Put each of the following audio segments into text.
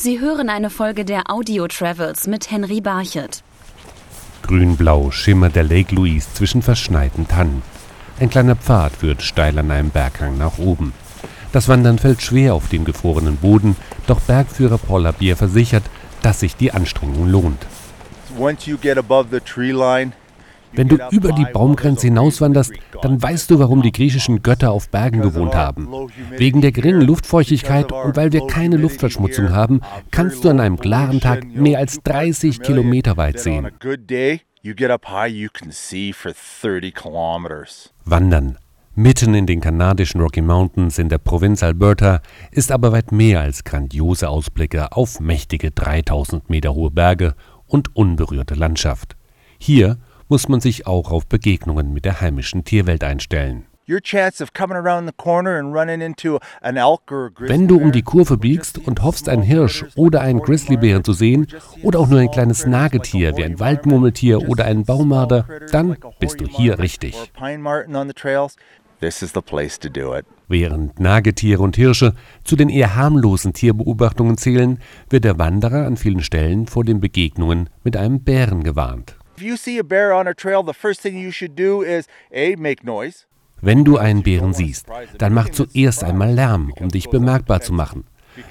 Sie hören eine Folge der Audio Travels mit Henry Barchet. Grün-blau schimmert der Lake Louise zwischen verschneiten Tannen. Ein kleiner Pfad führt steil an einem Berghang nach oben. Das Wandern fällt schwer auf den gefrorenen Boden, doch Bergführer Paul Labier versichert, dass sich die Anstrengung lohnt. Once you get above the tree line, Wenn du über die Baumgrenze hinauswanderst, dann weißt du, warum die griechischen Götter auf Bergen gewohnt haben. Wegen der geringen Luftfeuchtigkeit und weil wir keine Luftverschmutzung haben, kannst du an einem klaren Tag mehr als 30 Kilometer weit sehen. good day, you get up high, you can see for 30 kilometers. Wandern mitten in den kanadischen Rocky Mountains in der Provinz Alberta ist aber weit mehr als grandiose Ausblicke auf mächtige 3000 Meter hohe Berge und unberührte Landschaft. Hier muss man sich auch auf Begegnungen mit der heimischen Tierwelt einstellen. Wenn du um die Kurve biegst und hoffst, einen Hirsch oder einen Grizzlybären zu sehen oder auch nur ein kleines Nagetier wie ein Waldmurmeltier oder einen Baumarder, dann bist du hier richtig. Während Nagetiere und Hirsche zu den eher harmlosen Tierbeobachtungen zählen, wird der Wanderer an vielen Stellen vor den Begegnungen mit einem Bären gewarnt. If you see a bear on a trail, the first thing you should do is A, make noise. Wenn du einen Bären siehst, dann mach zuerst einmal Lärm, um dich bemerkbar zu machen.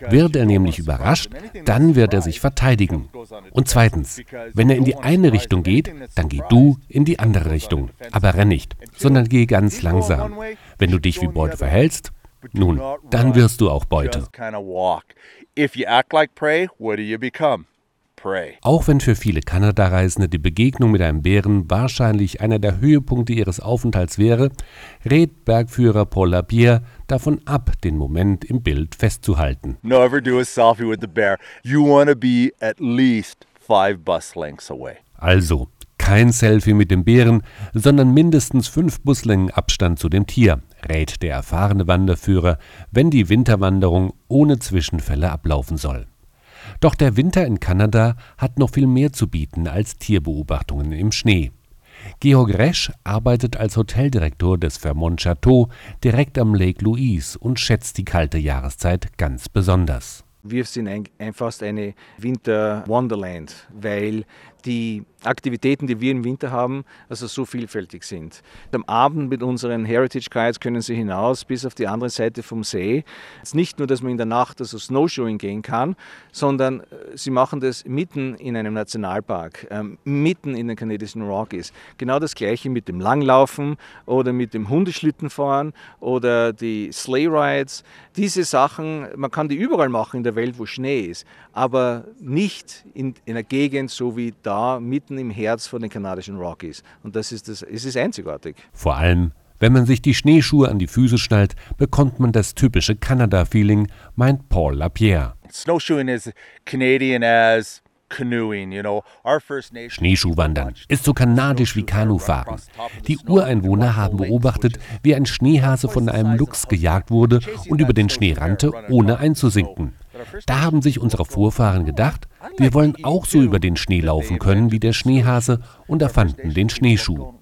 Wird er nämlich überrascht, dann wird er sich verteidigen. Und zweitens, wenn er in die eine Richtung geht, dann geh du in die andere Richtung. Aber renn nicht, sondern geh ganz langsam. Wenn du dich wie Beute verhältst, nun, dann wirst du auch Beute. Auch wenn für viele Kanada-Reisende die Begegnung mit einem Bären wahrscheinlich einer der Höhepunkte ihres Aufenthalts wäre, rät Bergführer Paul Lapierre davon ab, den Moment im Bild festzuhalten. Never do a selfie with the bear. You want to be at least five bus lengths away. Also, kein Selfie mit dem Bären, sondern mindestens fünf Buslängen Abstand zu dem Tier, rät der erfahrene Wanderführer, wenn die Winterwanderung ohne Zwischenfälle ablaufen soll. Doch der Winter in Kanada hat noch viel mehr zu bieten als Tierbeobachtungen im Schnee. Georg Resch arbeitet als Hoteldirektor des Vermont Chateau direkt am Lake Louise und schätzt die kalte Jahreszeit ganz besonders. Wir sind ein, ein fast eine Winter-Wonderland, weil die Aktivitäten, die wir im Winter haben, also so vielfältig sind. Am Abend mit unseren Heritage Guides können Sie hinaus bis auf die andere Seite vom See. Es ist nicht nur, dass man in der Nacht also Snowshoeing gehen kann, sondern äh, Sie machen das mitten in einem Nationalpark, ähm, mitten in den kanadischen Rockies. Genau das gleiche mit dem Langlaufen oder mit dem Hundeschlittenfahren oder die Sleigh Rides. Diese Sachen, man kann die überall machen in der Welt, wo Schnee ist, aber nicht in, in einer Gegend so wie da, mitten im Herz von den kanadischen Rockies. Und das ist, das, es ist einzigartig. Vor allem, wenn man sich die Schneeschuhe an die Füße schnallt, bekommt man das typische Kanada-Feeling, meint Paul Lapierre. Snowshoeing is Canadian as canoeing, you know. Our First Nation Schneeschuhwandern ist so kanadisch wie Kanufahren. Die Ureinwohner haben beobachtet, wie ein Schneehase von einem Luchs gejagt wurde und über den Schnee rannte, ohne einzusinken. Da haben sich unsere Vorfahren gedacht, wir wollen auch so über den Schnee laufen können wie der Schneehase und erfanden den Schneeschuh.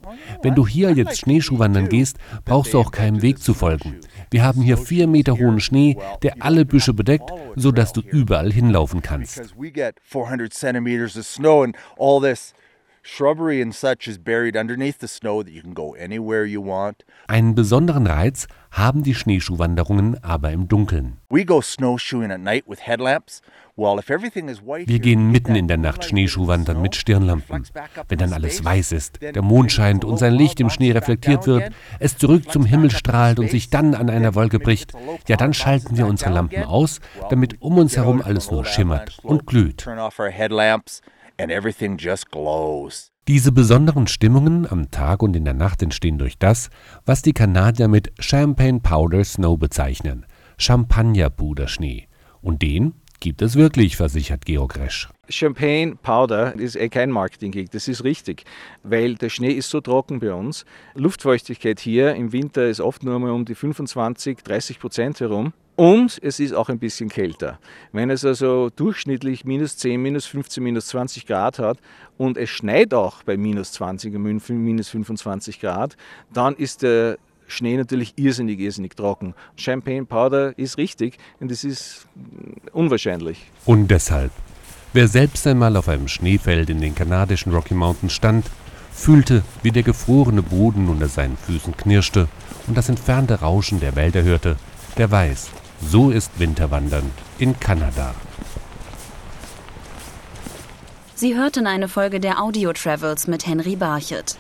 Wenn du hier jetzt Schneeschuhwandern gehst, brauchst du auch keinem Weg zu folgen. Wir haben hier vier Meter hohen Schnee, der alle Büsche bedeckt, sodass du überall hinlaufen kannst. Because we get 400 centimeters of snow and all this shrubbery and such is buried underneath the snow that you can go anywhere you want. Einen besonderen Reiz haben die Schneeschuhwanderungen aber im Dunkeln. We go snowshoeing at night with headlamps. Well, if everything is white, Wir gehen mitten in der Nacht Schneeschuhwandern mit Stirnlampen. Wenn dann alles weiß ist, der Mond scheint und sein Licht im Schnee reflektiert wird, es zurück zum Himmel strahlt und sich dann an einer Wolke bricht, ja dann schalten wir unsere Lampen aus, damit um uns herum alles nur schimmert und glüht. And everything just glows. Diese besonderen Stimmungen am Tag und in der Nacht entstehen durch das, was die Kanadier mit Champagne Powder Snow bezeichnen, Champagnerpuderschnee. Und den gibt es wirklich, versichert Georg Resch. Champagne Powder ist eh kein Marketing-Gig, das ist richtig, weil der Schnee ist so trocken bei uns. Luftfeuchtigkeit hier im Winter ist oft nur mal um die 25, 30 Prozent herum. Und es ist auch ein bisschen kälter. Wenn es also durchschnittlich minus 10, minus 15, minus 20 Grad hat und es schneit auch bei minus 20 und minus 25 Grad, dann ist der Schnee natürlich irrsinnig, irrsinnig trocken. Champagne Powder ist richtig und es ist unwahrscheinlich. Und deshalb, wer selbst einmal auf einem Schneefeld in den kanadischen Rocky Mountains stand, fühlte, wie der gefrorene Boden unter seinen Füßen knirschte und das entfernte Rauschen der Wälder hörte, der weiß, so ist Winterwandern in Kanada. Sie hörten eine Folge der Audio Travels mit Henry Barchet.